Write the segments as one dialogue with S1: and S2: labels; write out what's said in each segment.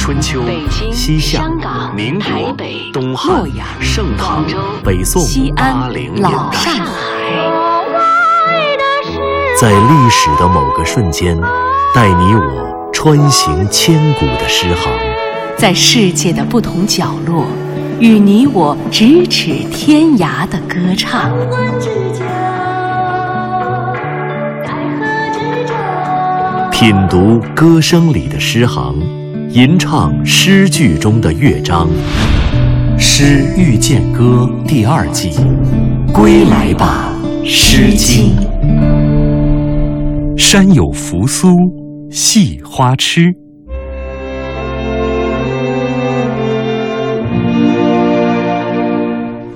S1: 春秋、西夏、民国、东汉、盛唐、北宋、八零年代，在历史的某个瞬间，带你我穿行千古的诗行，
S2: 在世界的不同角落，与你我咫尺天涯的歌唱。
S1: 品读歌声里的诗行，吟唱诗句中的乐章，《诗遇见歌》第二季，归来吧，《诗经》。山有扶苏，系花痴。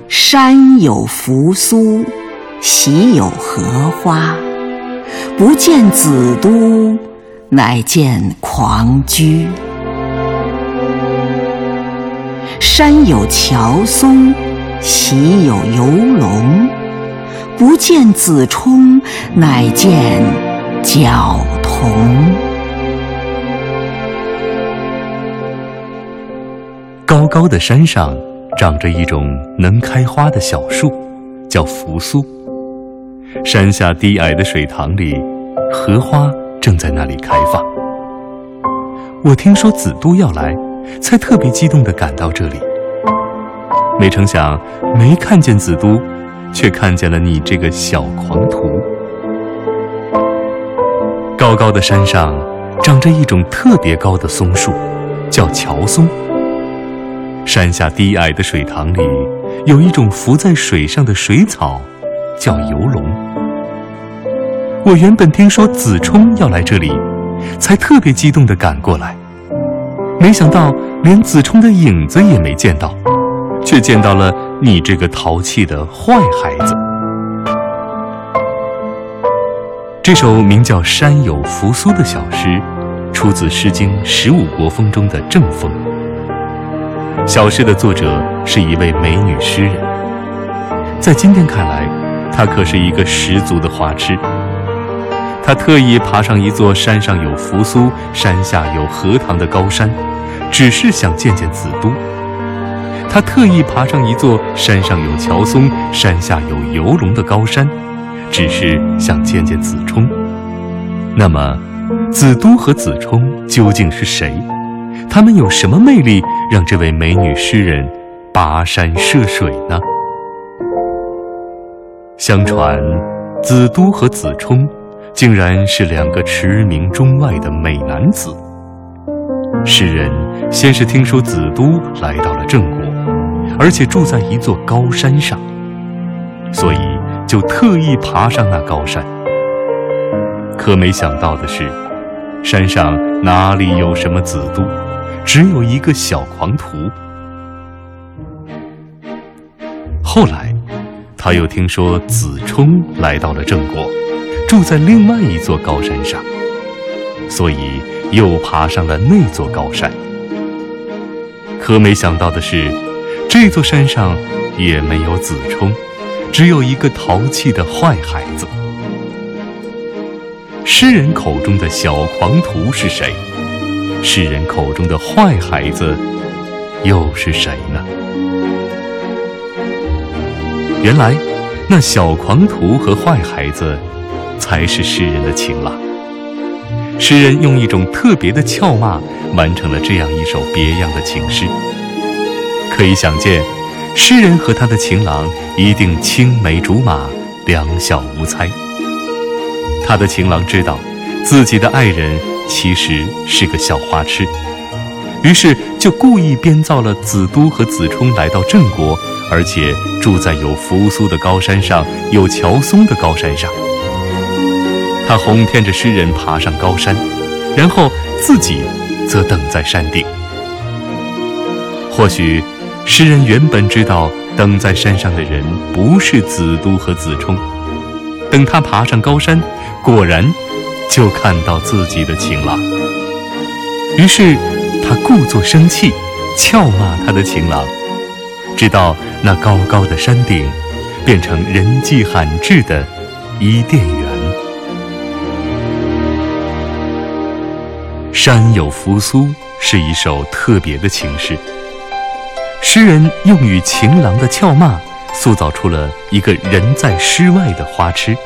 S3: 山有扶苏，喜有荷花，不见子都。乃见狂居。山有乔松，喜有游龙。不见子冲，乃见角童。
S1: 高高的山上，长着一种能开花的小树，叫扶苏。山下低矮的水塘里，荷花。正在那里开放。我听说子都要来，才特别激动地赶到这里。没成想，没看见子都，却看见了你这个小狂徒。高高的山上，长着一种特别高的松树，叫乔松。山下低矮的水塘里，有一种浮在水上的水草，叫游龙。我原本听说子冲要来这里，才特别激动地赶过来。没想到连子冲的影子也没见到，却见到了你这个淘气的坏孩子。这首名叫《山有扶苏》的小诗，出自《诗经·十五国风》中的正风。小诗的作者是一位美女诗人，在今天看来，她可是一个十足的花痴。他特意爬上一座山上有扶苏、山下有荷塘的高山，只是想见见子都。他特意爬上一座山上有乔松、山下有游龙的高山，只是想见见子冲。那么，子都和子冲究竟是谁？他们有什么魅力，让这位美女诗人跋山涉水呢？相传，子都和子冲。竟然是两个驰名中外的美男子。诗人先是听说子都来到了郑国，而且住在一座高山上，所以就特意爬上那高山。可没想到的是，山上哪里有什么子都，只有一个小狂徒。后来，他又听说子冲来到了郑国。住在另外一座高山上，所以又爬上了那座高山。可没想到的是，这座山上也没有子冲，只有一个淘气的坏孩子。诗人口中的小狂徒是谁？诗人口中的坏孩子又是谁呢？原来，那小狂徒和坏孩子。才是诗人的情郎。诗人用一种特别的俏骂，完成了这样一首别样的情诗。可以想见，诗人和他的情郎一定青梅竹马，两小无猜。他的情郎知道，自己的爱人其实是个小花痴，于是就故意编造了子都和子冲来到郑国，而且住在有扶苏的高山上，有乔松的高山上。他哄骗着诗人爬上高山，然后自己则等在山顶。或许，诗人原本知道等在山上的人不是子都和子冲。等他爬上高山，果然就看到自己的情郎。于是，他故作生气，俏骂他的情郎，直到那高高的山顶变成人迹罕至的伊甸园。山有扶苏是一首特别的情诗。诗人用与情郎的俏骂，塑造出了一个人在诗外的花痴，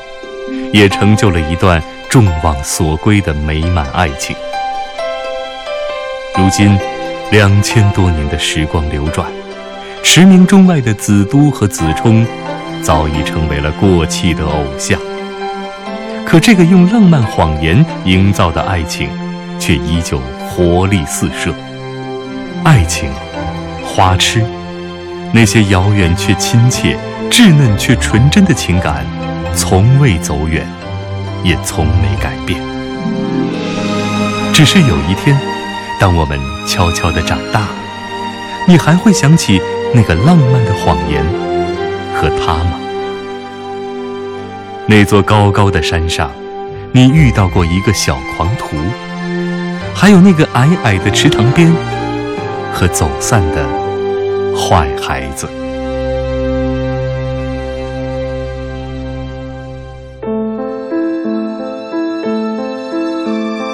S1: 也成就了一段众望所归的美满爱情。如今，两千多年的时光流转，驰名中外的子都和子冲，早已成为了过气的偶像。可这个用浪漫谎言营造的爱情，却依旧活力四射。爱情，花痴，那些遥远却亲切、稚嫩却纯真的情感，从未走远，也从没改变。只是有一天，当我们悄悄地长大，你还会想起那个浪漫的谎言和他吗？那座高高的山上，你遇到过一个小狂徒，还有那个矮矮的池塘边和走散的坏孩子。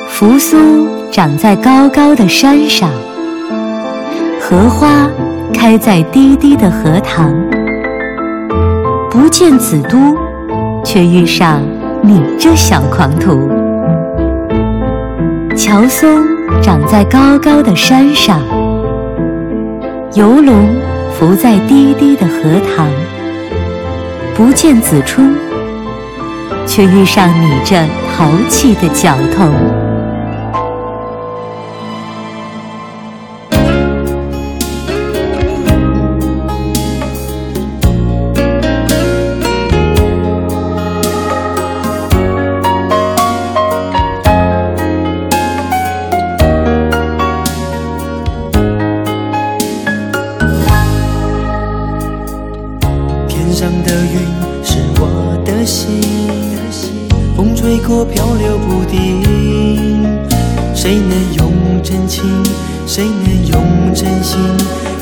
S2: 扶苏长在高高的山上，荷花开在低低的荷塘，不见子都。却遇上你这小狂徒。乔松长在高高的山上，游龙浮在低低的荷塘，不见子春，却遇上你这淘气的脚头。
S4: 情？谁能用真心，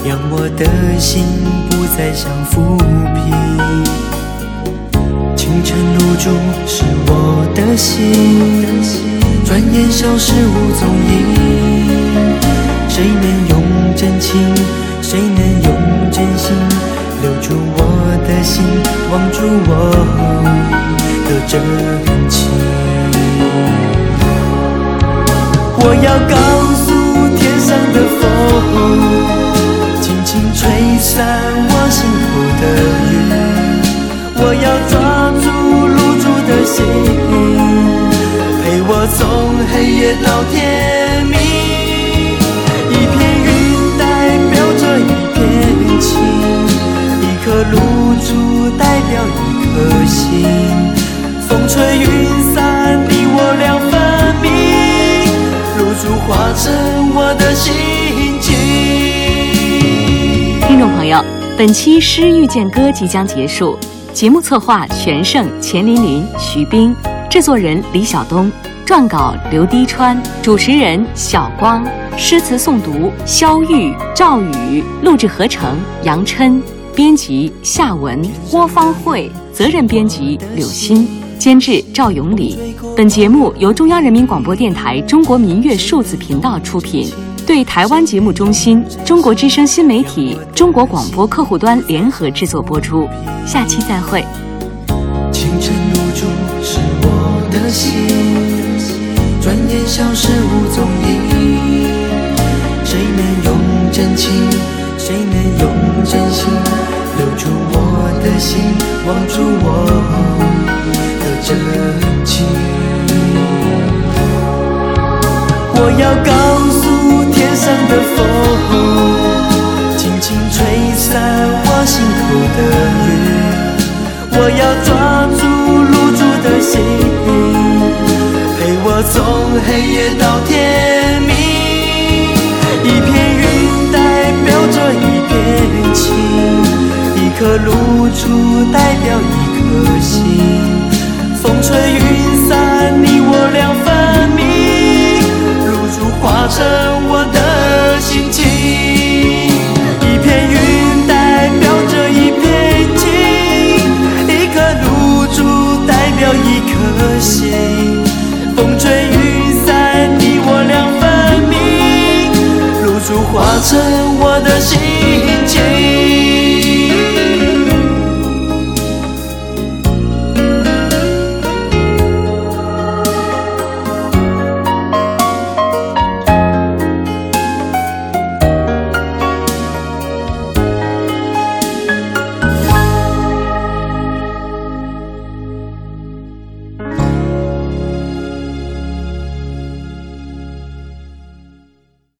S4: 让我的心不再像浮萍？清晨露珠是我的心，转眼消失无踪影。谁能用真情？谁能用真心？留住我的心，望住我的真情。我要告诉上的风，轻轻吹散我心头的云。我要抓住露珠的心，陪我从黑夜到天明。一片云代表着一片情。一颗露珠代表一颗心，风吹云散，你我两分明。露珠化成我的心情。
S2: 听众朋友，本期《诗遇见歌》即将结束，节目策划全胜、钱琳琳、徐冰，制作人李晓东，撰稿刘滴川，主持人小光，诗词诵读肖玉、赵宇，录制合成杨琛。编辑夏文，郭方慧，责任编辑柳鑫，监制赵永礼。本节目由中央人民广播电台中国民乐数字频道出品，对台湾节目中心、中国之声新媒体、中国广播客户端联合制作播出。下期再会。
S4: 清晨露珠是我的心，转眼消失无踪影。谁能用真情？谁能用真心？留住我的心，望住我真情。我要告诉天上的风，轻轻吹散我心头的云。我要抓住露珠的心，陪我从黑夜到天明。一片云代表着一片情。一颗露珠代表一颗心，风吹云散，你我两分明。露珠化成我的心情，